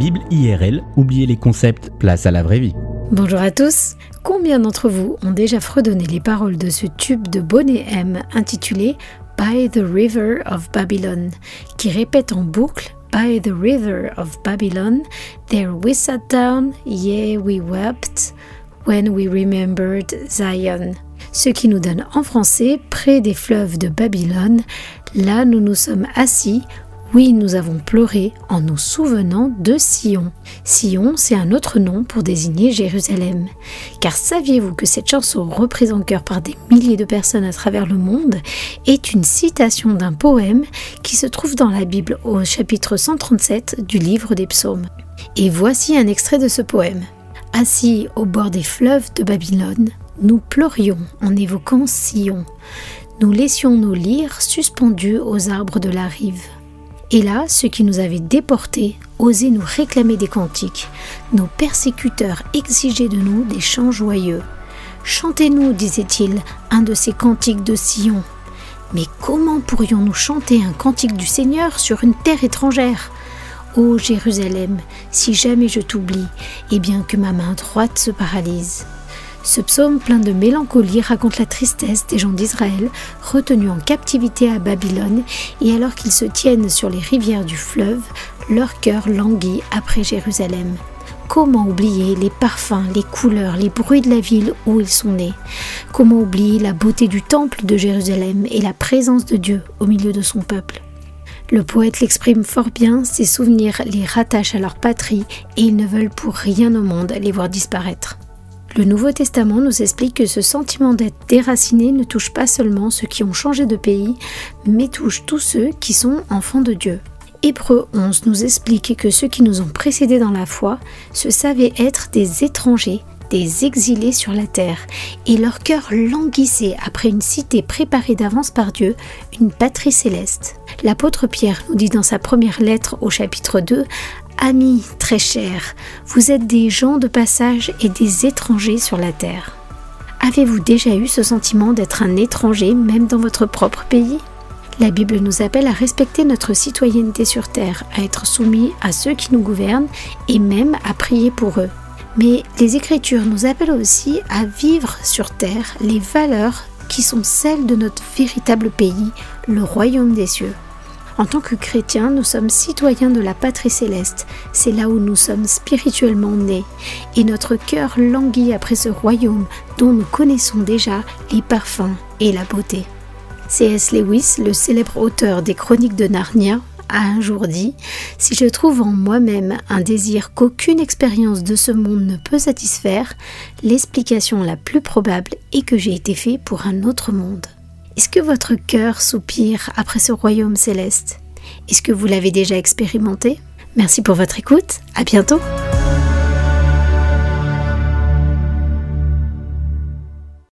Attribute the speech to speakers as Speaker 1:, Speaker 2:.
Speaker 1: Bible IRL, oubliez les concepts, place à la vraie vie.
Speaker 2: Bonjour à tous. Combien d'entre vous ont déjà fredonné les paroles de ce tube de Bonnet M intitulé By the River of Babylon, qui répète en boucle By the river of Babylon, there we sat down, yea, we wept, when we remembered Zion. Ce qui nous donne en français, près des fleuves de Babylone, là nous nous sommes assis, oui, nous avons pleuré en nous souvenant de Sion. Sion, c'est un autre nom pour désigner Jérusalem. Car saviez-vous que cette chanson reprise en chœur par des milliers de personnes à travers le monde est une citation d'un poème qui se trouve dans la Bible au chapitre 137 du livre des psaumes. Et voici un extrait de ce poème. Assis au bord des fleuves de Babylone, nous pleurions en évoquant Sion. Nous laissions nos lyres suspendus aux arbres de la rive. Et là, ceux qui nous avaient déportés osaient nous réclamer des cantiques. Nos persécuteurs exigeaient de nous des chants joyeux. Chantez-nous, disait-il, un de ces cantiques de Sion. Mais comment pourrions-nous chanter un cantique du Seigneur sur une terre étrangère? Ô Jérusalem, si jamais je t'oublie, et bien que ma main droite se paralyse. Ce psaume plein de mélancolie raconte la tristesse des gens d'Israël retenus en captivité à Babylone et alors qu'ils se tiennent sur les rivières du fleuve, leur cœur languit après Jérusalem. Comment oublier les parfums, les couleurs, les bruits de la ville où ils sont nés? Comment oublier la beauté du temple de Jérusalem et la présence de Dieu au milieu de son peuple? Le poète l'exprime fort bien, ses souvenirs les rattachent à leur patrie et ils ne veulent pour rien au monde les voir disparaître. Le Nouveau Testament nous explique que ce sentiment d'être déraciné ne touche pas seulement ceux qui ont changé de pays, mais touche tous ceux qui sont enfants de Dieu. Hébreu 11 nous explique que ceux qui nous ont précédés dans la foi se savaient être des étrangers, des exilés sur la terre, et leur cœur languissait après une cité préparée d'avance par Dieu, une patrie céleste. L'apôtre Pierre nous dit dans sa première lettre au chapitre 2 Amis très chers, vous êtes des gens de passage et des étrangers sur la terre. Avez-vous déjà eu ce sentiment d'être un étranger même dans votre propre pays? La Bible nous appelle à respecter notre citoyenneté sur terre, à être soumis à ceux qui nous gouvernent et même à prier pour eux. Mais les Écritures nous appellent aussi à vivre sur terre les valeurs qui sont celles de notre véritable pays, le royaume des cieux. En tant que chrétiens, nous sommes citoyens de la patrie céleste. C'est là où nous sommes spirituellement nés. Et notre cœur languit après ce royaume dont nous connaissons déjà les parfums et la beauté. C.S. Lewis, le célèbre auteur des Chroniques de Narnia, a un jour dit Si je trouve en moi-même un désir qu'aucune expérience de ce monde ne peut satisfaire, l'explication la plus probable est que j'ai été fait pour un autre monde. Est-ce que votre cœur soupire après ce royaume céleste? Est-ce que vous l'avez déjà expérimenté? Merci pour votre écoute, à bientôt